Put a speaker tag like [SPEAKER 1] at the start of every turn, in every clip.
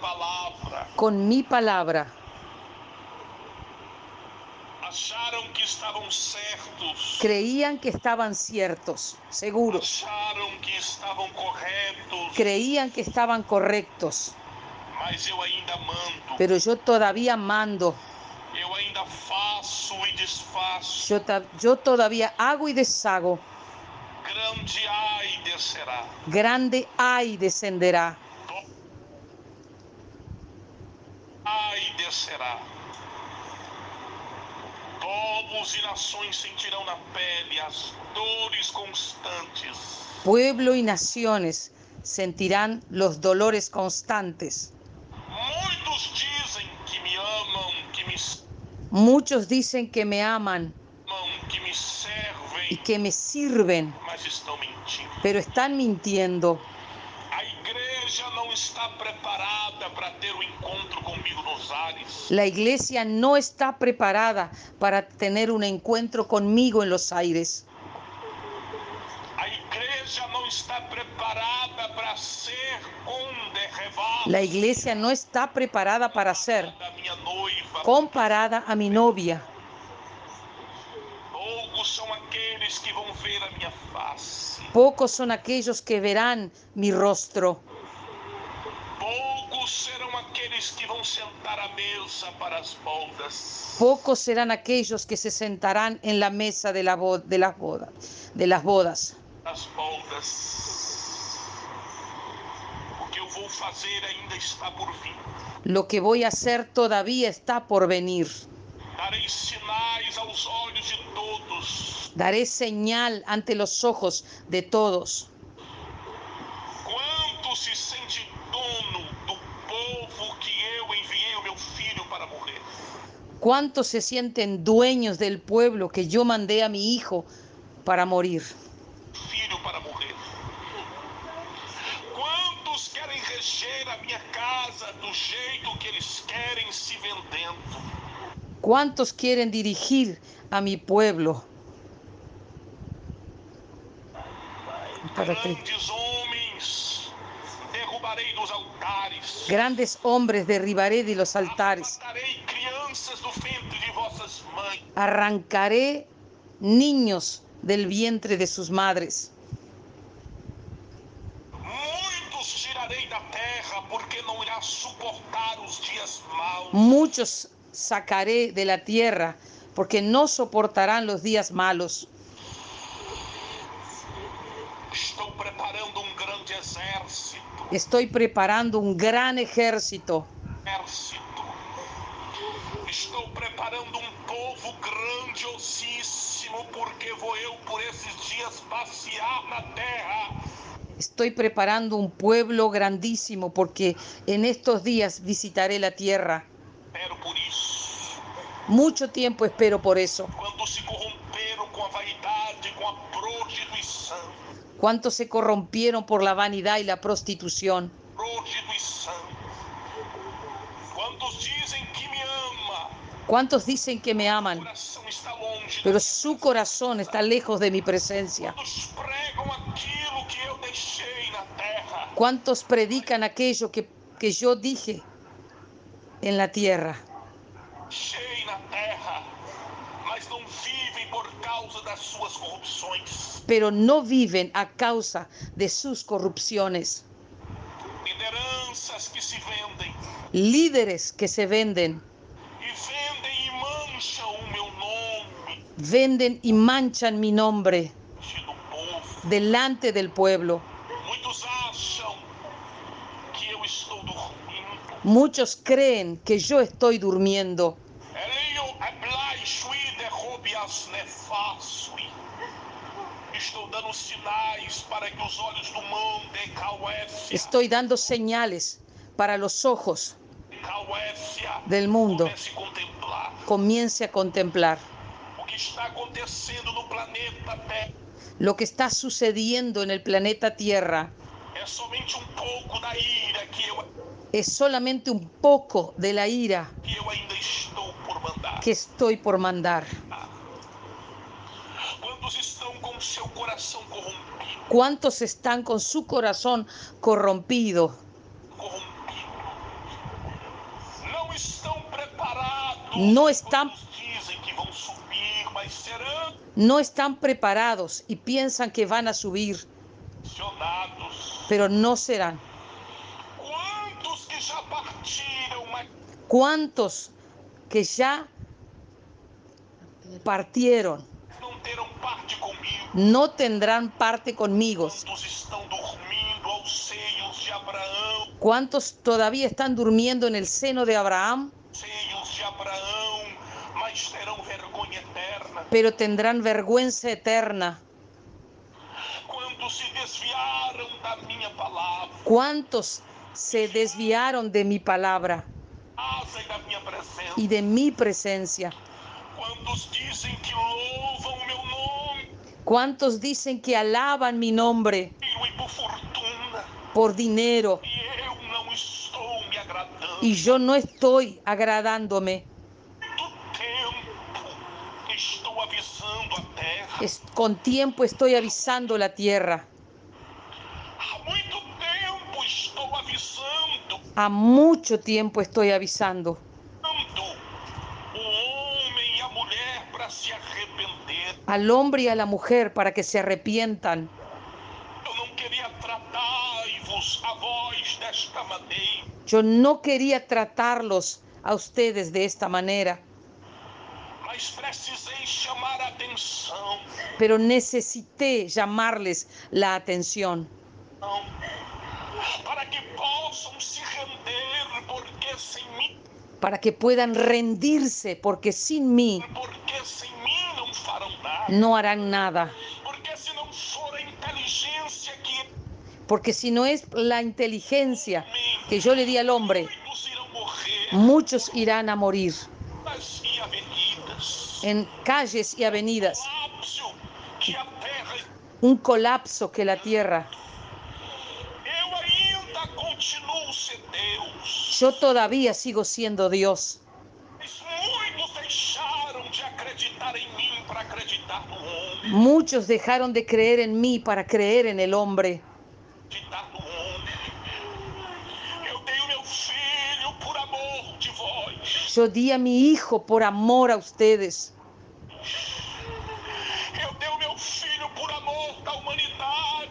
[SPEAKER 1] palavra.
[SPEAKER 2] con mi palabra.
[SPEAKER 1] Acharam que estavam certos.
[SPEAKER 2] Creían que estaban ciertos, seguros.
[SPEAKER 1] Acharam que estavam corretos.
[SPEAKER 2] Creían que estaban correctos.
[SPEAKER 1] Mas eu ainda mando.
[SPEAKER 2] Pero yo todavía mando.
[SPEAKER 1] Eu ainda faço e desfaço.
[SPEAKER 2] Yo, yo todavía hago y deshago.
[SPEAKER 1] Grande ai descerá.
[SPEAKER 2] Grande ay descenderá.
[SPEAKER 1] Ai descerá. Povos e nações sentirão na pele as dores constantes.
[SPEAKER 2] Pueblo y naciones sentirán los dolores constantes.
[SPEAKER 1] Muitos dizem que me amam, que me
[SPEAKER 2] Muchos dicen que me aman
[SPEAKER 1] que me
[SPEAKER 2] y
[SPEAKER 1] servem,
[SPEAKER 2] que me sirven,
[SPEAKER 1] mas estão mentindo.
[SPEAKER 2] pero están mintiendo.
[SPEAKER 1] A igreja não está preparada para ter
[SPEAKER 2] La iglesia no está preparada para tener un encuentro conmigo en los aires. La iglesia no está preparada para ser comparada a mi novia. Pocos son aquellos que verán mi rostro.
[SPEAKER 1] Poucos serão aqueles que vão sentar à mesa para as bodas.
[SPEAKER 2] Pocos serán aquellos que se sentarán en la mesa de, la bo- de las bodas. De las bodas.
[SPEAKER 1] As bodas. O que eu vou fazer ainda está por vir.
[SPEAKER 2] Lo que voy a hacer todavía está por venir.
[SPEAKER 1] Darei sinais aos olhos de todos.
[SPEAKER 2] Daré señal ante los ojos de todos.
[SPEAKER 1] Se
[SPEAKER 2] ¿Cuántos se sienten dueños del pueblo que yo mandé a mi hijo para morir?
[SPEAKER 1] Para morrer. Quantos querem reger a minha casa do jeito que eles querem se vendendo?
[SPEAKER 2] ¿Cuántos quieren dirigir a mi pueblo? Para
[SPEAKER 1] Grandes homens derrubarei dos altares.
[SPEAKER 2] grandes hombres derribaré de los altares. Arrancaré niños del vientre de sus madres. Muchos sacaré de la tierra porque no soportarán los días malos. Estoy preparando un gran ejército. Estoy preparando un pueblo grandísimo porque en estos días visitaré la tierra. Mucho tiempo espero por eso. ¿Cuántos se corrompieron por la vanidad y la prostitución? ¿Cuántos dicen que me aman, pero su corazón está lejos de mi presencia? ¿Cuántos predican aquello que, que yo dije en la tierra? Pero no viven a causa de sus corrupciones.
[SPEAKER 1] Que se vendem
[SPEAKER 2] Líderes que se venden,
[SPEAKER 1] e e
[SPEAKER 2] venden y manchan mi nombre delante del pueblo.
[SPEAKER 1] Muitos acham que eu estou dormindo.
[SPEAKER 2] Muchos creen que yo estoy durmiendo.
[SPEAKER 1] Cauécia,
[SPEAKER 2] Estoy dando señales para los ojos
[SPEAKER 1] Cauécia
[SPEAKER 2] del mundo. Comience a contemplar lo que está sucediendo en el planeta Tierra. Es solamente un poco de la ira
[SPEAKER 1] que
[SPEAKER 2] estoy por mandar. ¿Cuántos están con su corazón corrompido?
[SPEAKER 1] No
[SPEAKER 2] serão
[SPEAKER 1] no están preparados y piensan que van a subir, pero no serán.
[SPEAKER 2] Quantos que já partiram, mas
[SPEAKER 1] ¿Cuántos que ya partieron no tendrán parte conmigo? ¿Cuántos todavía están durmiendo en el seno de Abraham, pero tendrán vergüenza eterna? ¿Cuántos se desviaron de mi palabra y de mi presencia? ¿Cuántos dicen que alaban mi nombre
[SPEAKER 2] por
[SPEAKER 1] dinero y yo no estoy agradándome? Con tiempo estoy avisando la tierra. A
[SPEAKER 2] mulher para se arrepender.
[SPEAKER 1] Al hombre y a la mujer para que se arrepientan. Yo no quería tratarlos a ustedes de esta manera, pero necesité llamarles la atención.
[SPEAKER 2] Para que possam se render, porque sem mim,
[SPEAKER 1] para que puedan rendirse, porque sin mí
[SPEAKER 2] porque sem mim não farão nada.
[SPEAKER 1] no harán nada.
[SPEAKER 2] Porque se não for a inteligência que
[SPEAKER 1] Porque si no es la inteligencia que yo le di al hombre, muchos irán a morir
[SPEAKER 2] e
[SPEAKER 1] en calles y avenidas. Un colapso que la tierra. Yo todavía sigo siendo Dios. Muchos dejaron de creer en mí para creer en el hombre. Yo di a mi hijo por amor a ustedes.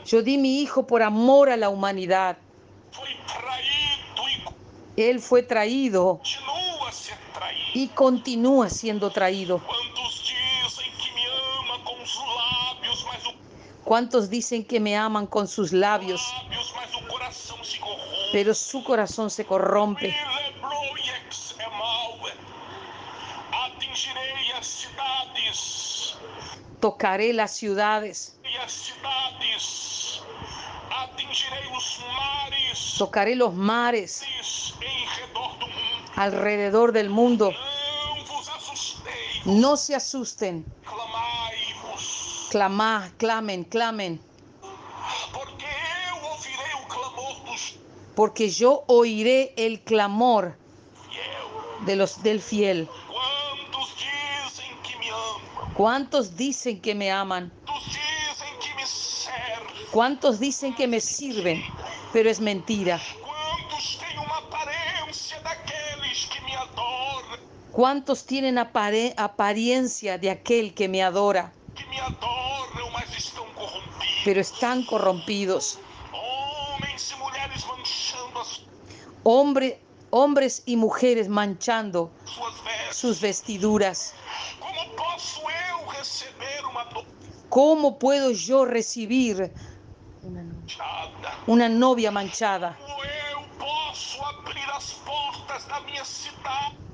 [SPEAKER 1] Yo di mi hijo por amor a la humanidad.
[SPEAKER 2] E
[SPEAKER 1] Él fue traído y continúa siendo traído. ¿Cuántos dicen que me aman con sus labios, pero su corazón se corrompe?
[SPEAKER 2] Cidades,
[SPEAKER 1] Tocaré las ciudades,
[SPEAKER 2] e as cidades. Atingirei os mares
[SPEAKER 1] tocaré los mares
[SPEAKER 2] em
[SPEAKER 1] alrededor del mundo. No se asusten, clamá, clamen, clamen,
[SPEAKER 2] porque
[SPEAKER 1] yo oiré el clamor de los del fiel. ¿Cuántos dicen que me aman? ¿Cuántos dicen que me sirven? Pero es mentira. ¿Cuántos tienen apare- apariencia de aquel que me adora, pero están corrompidos? Hombre, hombres y mujeres manchando sus vestiduras. ¿Cómo puedo yo recibir? Una novia manchada?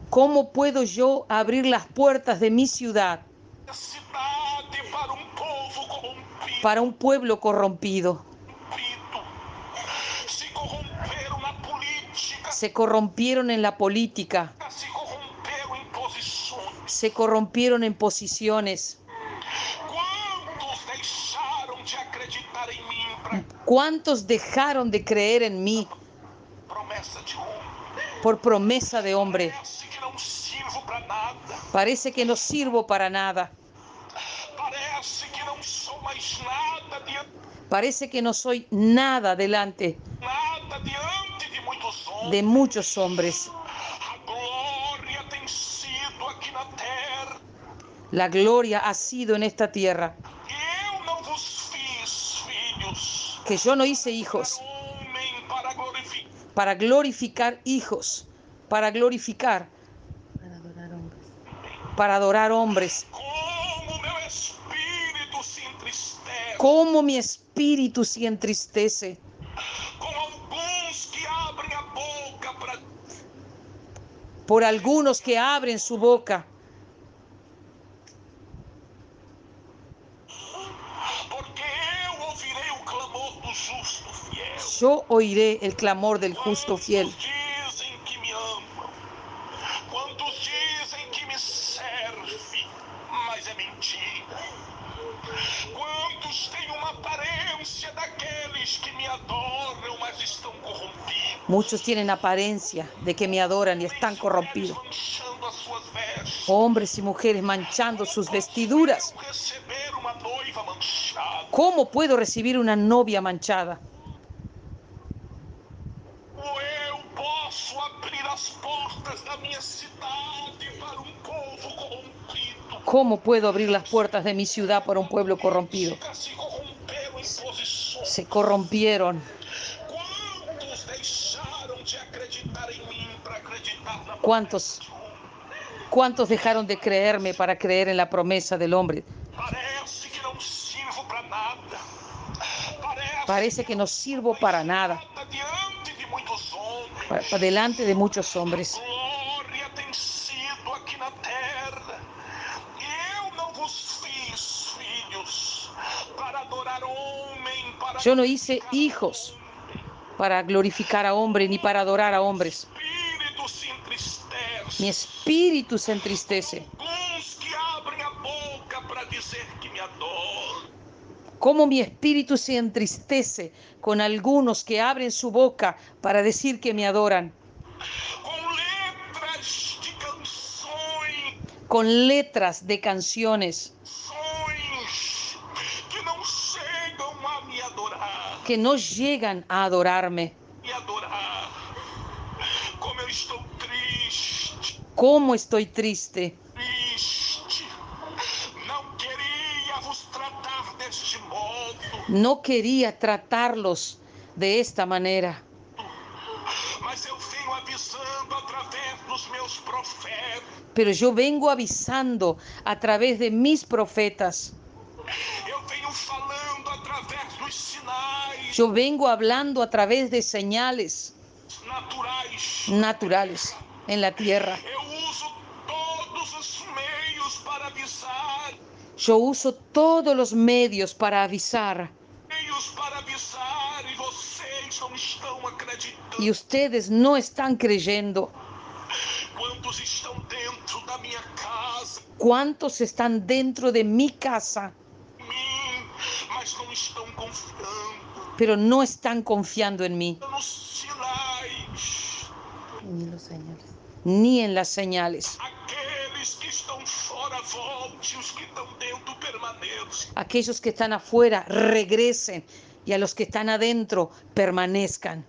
[SPEAKER 1] ¿Cómo puedo yo abrir las puertas de mi ciudad
[SPEAKER 2] para
[SPEAKER 1] un pueblo corrompido?
[SPEAKER 2] Se
[SPEAKER 1] corrompieron en la política,
[SPEAKER 2] se
[SPEAKER 1] corrompieron en posiciones. ¿Cuántos dejaron de creer en mí por promesa de hombre?
[SPEAKER 2] Parece que
[SPEAKER 1] no sirvo para nada.
[SPEAKER 2] Parece que
[SPEAKER 1] no soy nada delante
[SPEAKER 2] de
[SPEAKER 1] muchos hombres. La gloria ha sido en esta tierra. Que yo no hice hijos
[SPEAKER 2] para glorificar.
[SPEAKER 1] hijos, para glorificar,
[SPEAKER 3] Para adorar hombres.
[SPEAKER 1] para adorar hombres.
[SPEAKER 2] Como
[SPEAKER 1] mi espíritu se entristece por algunos que abren su boca, yo oiré el clamor del justo fiel. Muchos tienen apariencia de que me adoran y están corrompidos. Hombres y mujeres manchando sus vestiduras. ¿Cómo puedo recibir una novia manchada? ¿Cómo puedo abrir las puertas de mi ciudad para un pueblo corrompido?
[SPEAKER 2] Se
[SPEAKER 1] corrompieron. ¿Cuántos? ¿Cuántos dejaron de creerme para creer en la promesa del hombre?
[SPEAKER 2] Parece que
[SPEAKER 1] no sirvo para nada delante de muchos hombres. Yo no hice hijos para glorificar a hombre ni para adorar a hombres. Mi espíritu se entristece. Cómo mi espíritu se entristece con algunos que abren su boca para decir que me adoran, con letras de canciones
[SPEAKER 2] que
[SPEAKER 1] no llegan a adorarme. ¿Cómo estoy triste? No quería tratarlos de esta manera, pero yo vengo avisando a través de mis profetas. Yo vengo hablando a través de señales
[SPEAKER 2] naturais.
[SPEAKER 1] naturales en la tierra. Yo uso todos los medios para avisar
[SPEAKER 2] e
[SPEAKER 1] y ustedes no están creyendo. ¿Cuántos están dentro de mi casa, pero no están confiando en mí?
[SPEAKER 3] Ni los señales.
[SPEAKER 1] ni en las señales? Aquellos que están afuera regresen y a los que están adentro permanezcan.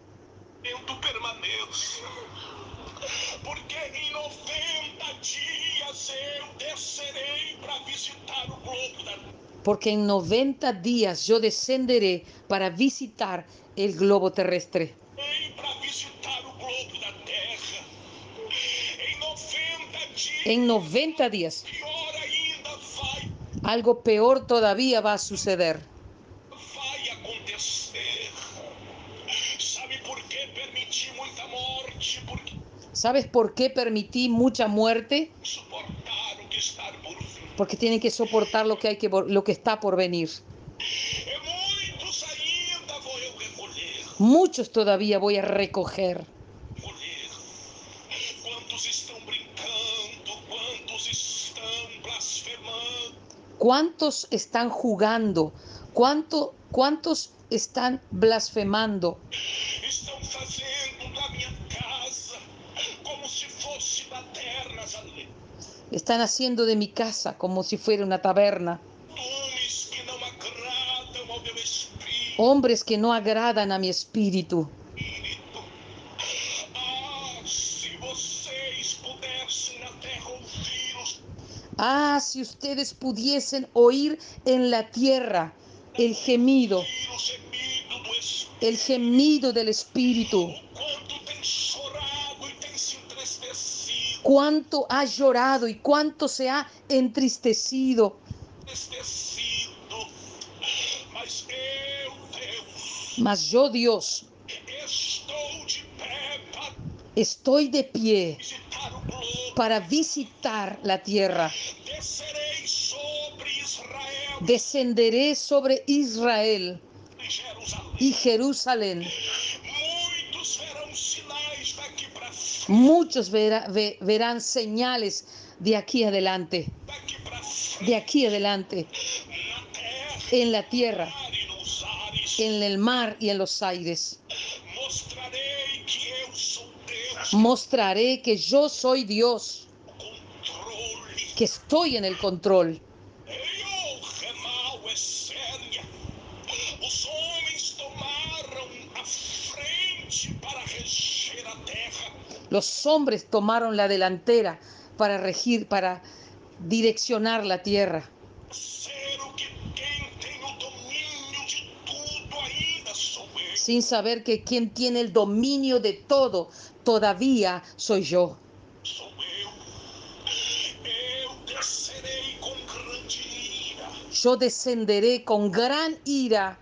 [SPEAKER 2] Porque
[SPEAKER 1] en 90 días yo descenderé para visitar el globo terrestre.
[SPEAKER 2] Vem para visitar o globo da terra. 90 dias,
[SPEAKER 1] En 90 días algo peor todavía va a suceder. ¿Sabes por qué permití mucha muerte? Porque tienen que soportar lo que, hay que, lo que está por venir. Muchos todavía voy a recoger. ¿Cuántos están jugando? ¿Cuánto, ¿Cuántos están blasfemando?
[SPEAKER 2] Estão fazendo da minha casa como se fosse baternas ali.
[SPEAKER 1] Están haciendo de mi casa como si fuera una taberna. Hombres que no agradan a mi espíritu.
[SPEAKER 2] Ah,
[SPEAKER 1] Ah, si ustedes pudiesen oír en la tierra el gemido, el gemido del Espíritu. Cuánto ha llorado y cuánto se ha entristecido.
[SPEAKER 2] Mas
[SPEAKER 1] yo, Dios, estoy de pie para visitar la tierra. Descenderé sobre Israel
[SPEAKER 2] e
[SPEAKER 1] y Jerusalén. Muchos verá- ve- verán señales de aquí adelante, de aquí adelante, en la tierra, en el mar y en los aires. Mostraré que yo soy Dios, que estoy en el control. Los hombres tomaron la delantera para regir, para direccionar la tierra. Sin saber que quien tiene el dominio de todo todavía soy yo. Yo descenderé con gran Ira.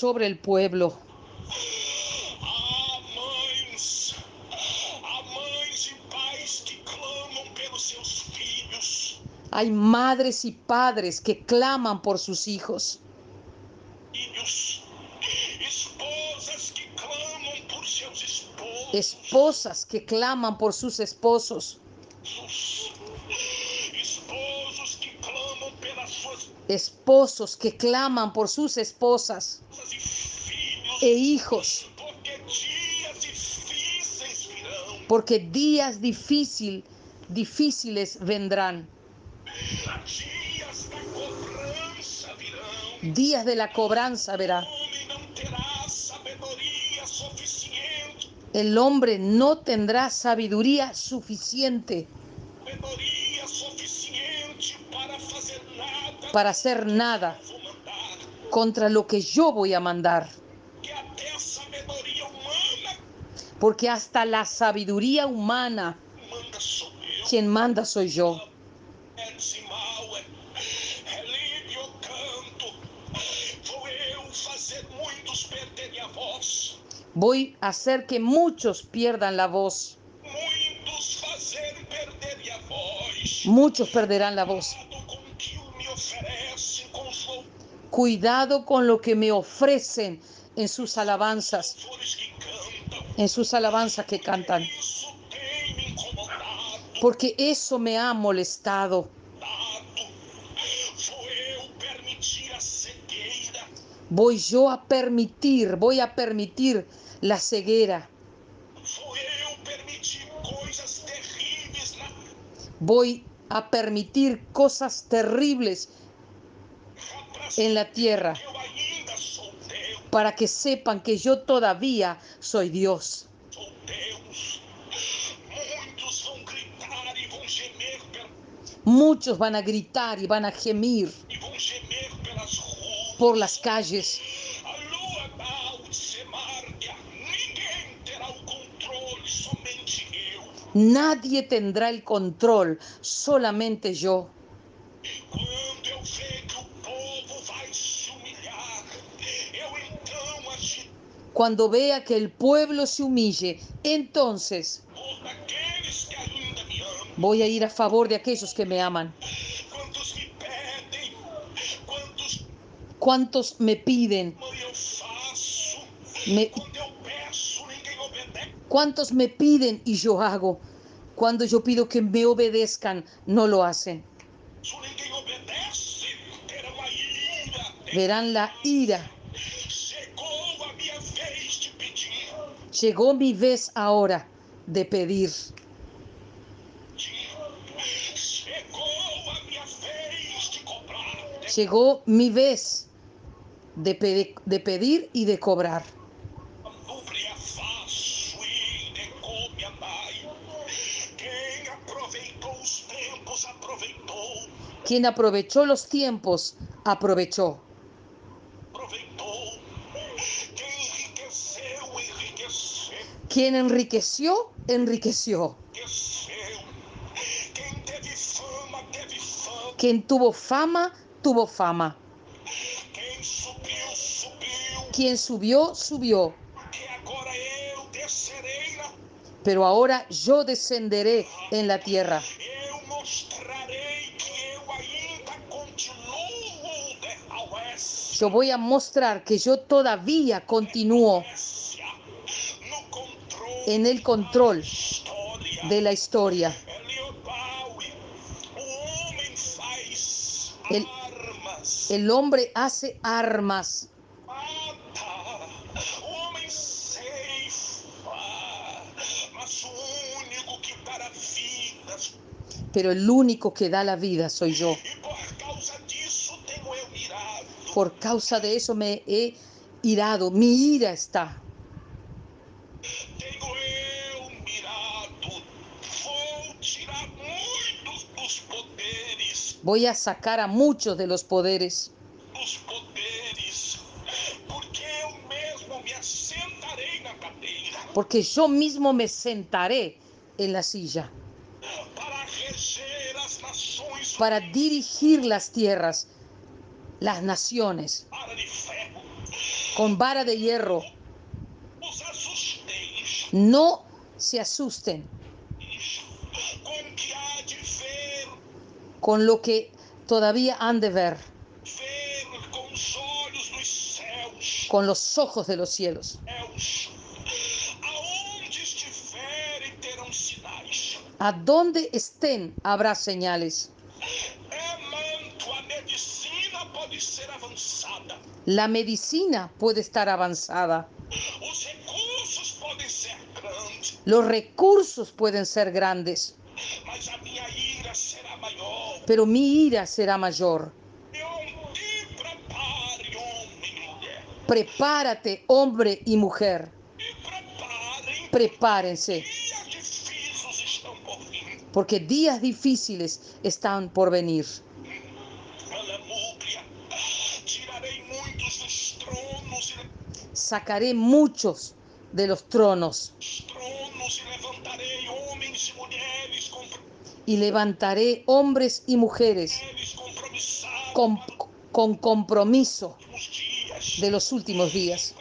[SPEAKER 2] Sobre
[SPEAKER 1] el pueblo. Hay madres y padres que claman por sus hijos,
[SPEAKER 2] esposas que
[SPEAKER 1] claman por sus esposos,
[SPEAKER 2] Esposos que
[SPEAKER 1] claman por sus esposas
[SPEAKER 2] e
[SPEAKER 1] hijos,
[SPEAKER 2] Porque
[SPEAKER 1] días difícil, difíciles vendrán, días de la cobranza verá. El hombre no tendrá sabiduría suficiente
[SPEAKER 2] para
[SPEAKER 1] hacer nada. Contra lo que yo voy a mandar. Porque hasta la sabiduría humana, quien manda soy yo. Voy a hacer que muchos pierdan la voz. Muchos perderán la voz.
[SPEAKER 2] Cuidado
[SPEAKER 1] con lo que me ofrecen en sus alabanzas, en sus alabanzas que cantan. Porque eso me ha molestado. Voy yo a permitir, voy a permitir la ceguera. Voy a permitir cosas terribles en la tierra para que sepan que yo todavía soy Dios. Muchos van a gritar y van a gemir por las calles. Nadie tendrá el control, solamente yo. Cuando vea que el pueblo se humille, entonces voy a ir a favor de aquellos que me aman. ¿Cuántos me piden? ¿Cuántos me piden y yo hago? Cuando yo pido que me obedezcan, no lo hacen. Verán la ira. Llegó mi vez ahora de pedir. Llegó mi vez de, de pedir y de cobrar. Quien aprovechó los tiempos, aprovechó. Quien enriqueció, enriqueció. Quien tuvo fama, tuvo fama. Quien subió, subió. Pero ahora yo descenderé en la tierra. Yo voy a mostrar que yo todavía continúo en el control de la historia. El- hombre hace armas, pero el único que da la vida soy yo.
[SPEAKER 2] Por causa
[SPEAKER 1] de eso me he irado. Mi ira está. Voy a sacar a muchos de los poderes,
[SPEAKER 2] porque me cadeira.
[SPEAKER 1] yo mismo me sentaré en la silla
[SPEAKER 2] para reger
[SPEAKER 1] dirigir las tierras, las naciones,
[SPEAKER 2] ferro.
[SPEAKER 1] con vara de hierro. No se asusten con lo que todavía han de ver, con los ojos de los cielos. A donde estén habrá señales. La medicina puede estar avanzada. Los recursos pueden ser grandes, pero mi ira será mayor. Prepárate, hombre y mujer. Prepárense, porque días difíciles están por venir. Sacaré muchos de los tronos y levantaré hombres y mujeres con, compromiso de los últimos días.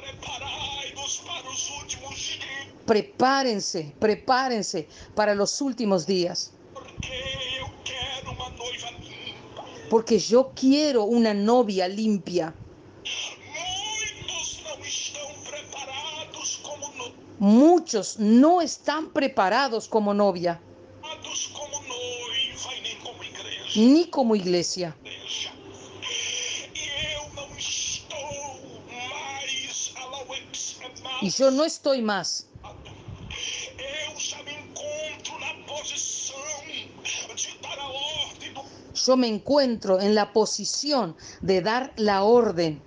[SPEAKER 1] Prepárense, prepárense para los últimos días,
[SPEAKER 2] porque
[SPEAKER 1] yo quiero una novia limpia. Muchos no están preparados como novia, ni como iglesia.
[SPEAKER 2] igreja. E eu não estou mais
[SPEAKER 1] yo no estoy más.
[SPEAKER 2] Eu já me
[SPEAKER 1] encuentro en la posición de dar la orden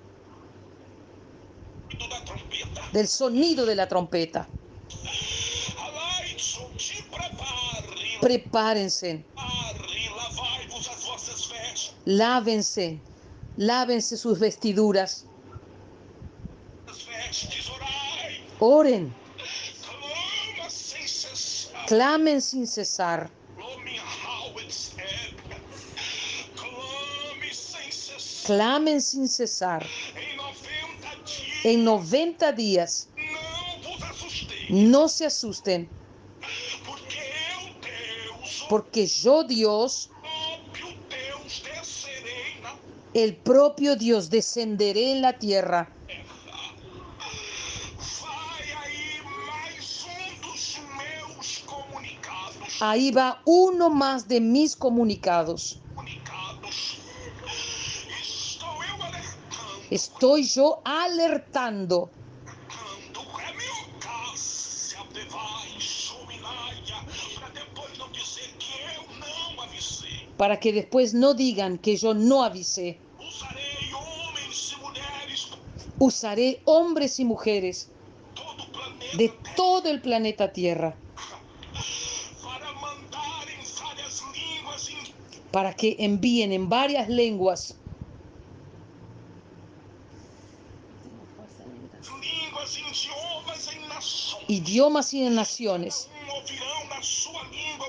[SPEAKER 1] del sonido de la trompeta. Prepárense, lávense, lávense sus vestiduras, oren, clamen sin cesar, clamen sin cesar.
[SPEAKER 2] 90 dias,
[SPEAKER 1] En 90 días, no se asusten,
[SPEAKER 2] porque
[SPEAKER 1] yo Dios, el propio Dios, descenderé en la tierra. Ahí va uno más de mis comunicados. Estoy yo Alertando.
[SPEAKER 2] Para que
[SPEAKER 1] después no digan que yo no avisé. Usaré hombres y mujeres. De todo el planeta Tierra.
[SPEAKER 2] Para
[SPEAKER 1] que envíen en varias lenguas
[SPEAKER 3] en
[SPEAKER 2] idiomas
[SPEAKER 1] y naciones.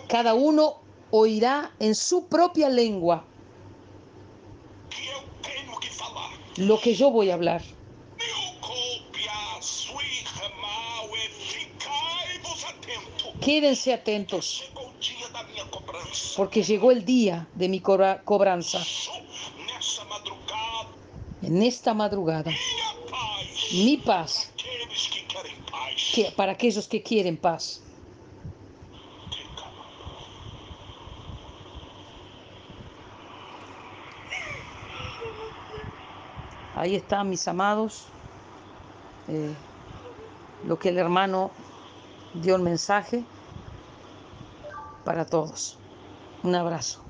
[SPEAKER 1] Cada uno oirá en su propia lengua lo que yo voy a hablar. Quédense atentos, porque llegó el día de mi cobra- cobranza. En esta madrugada, mi paz para aquellos que quieren paz. Ahí están mis amados, eh, lo que el hermano dio el mensaje para todos. Un abrazo.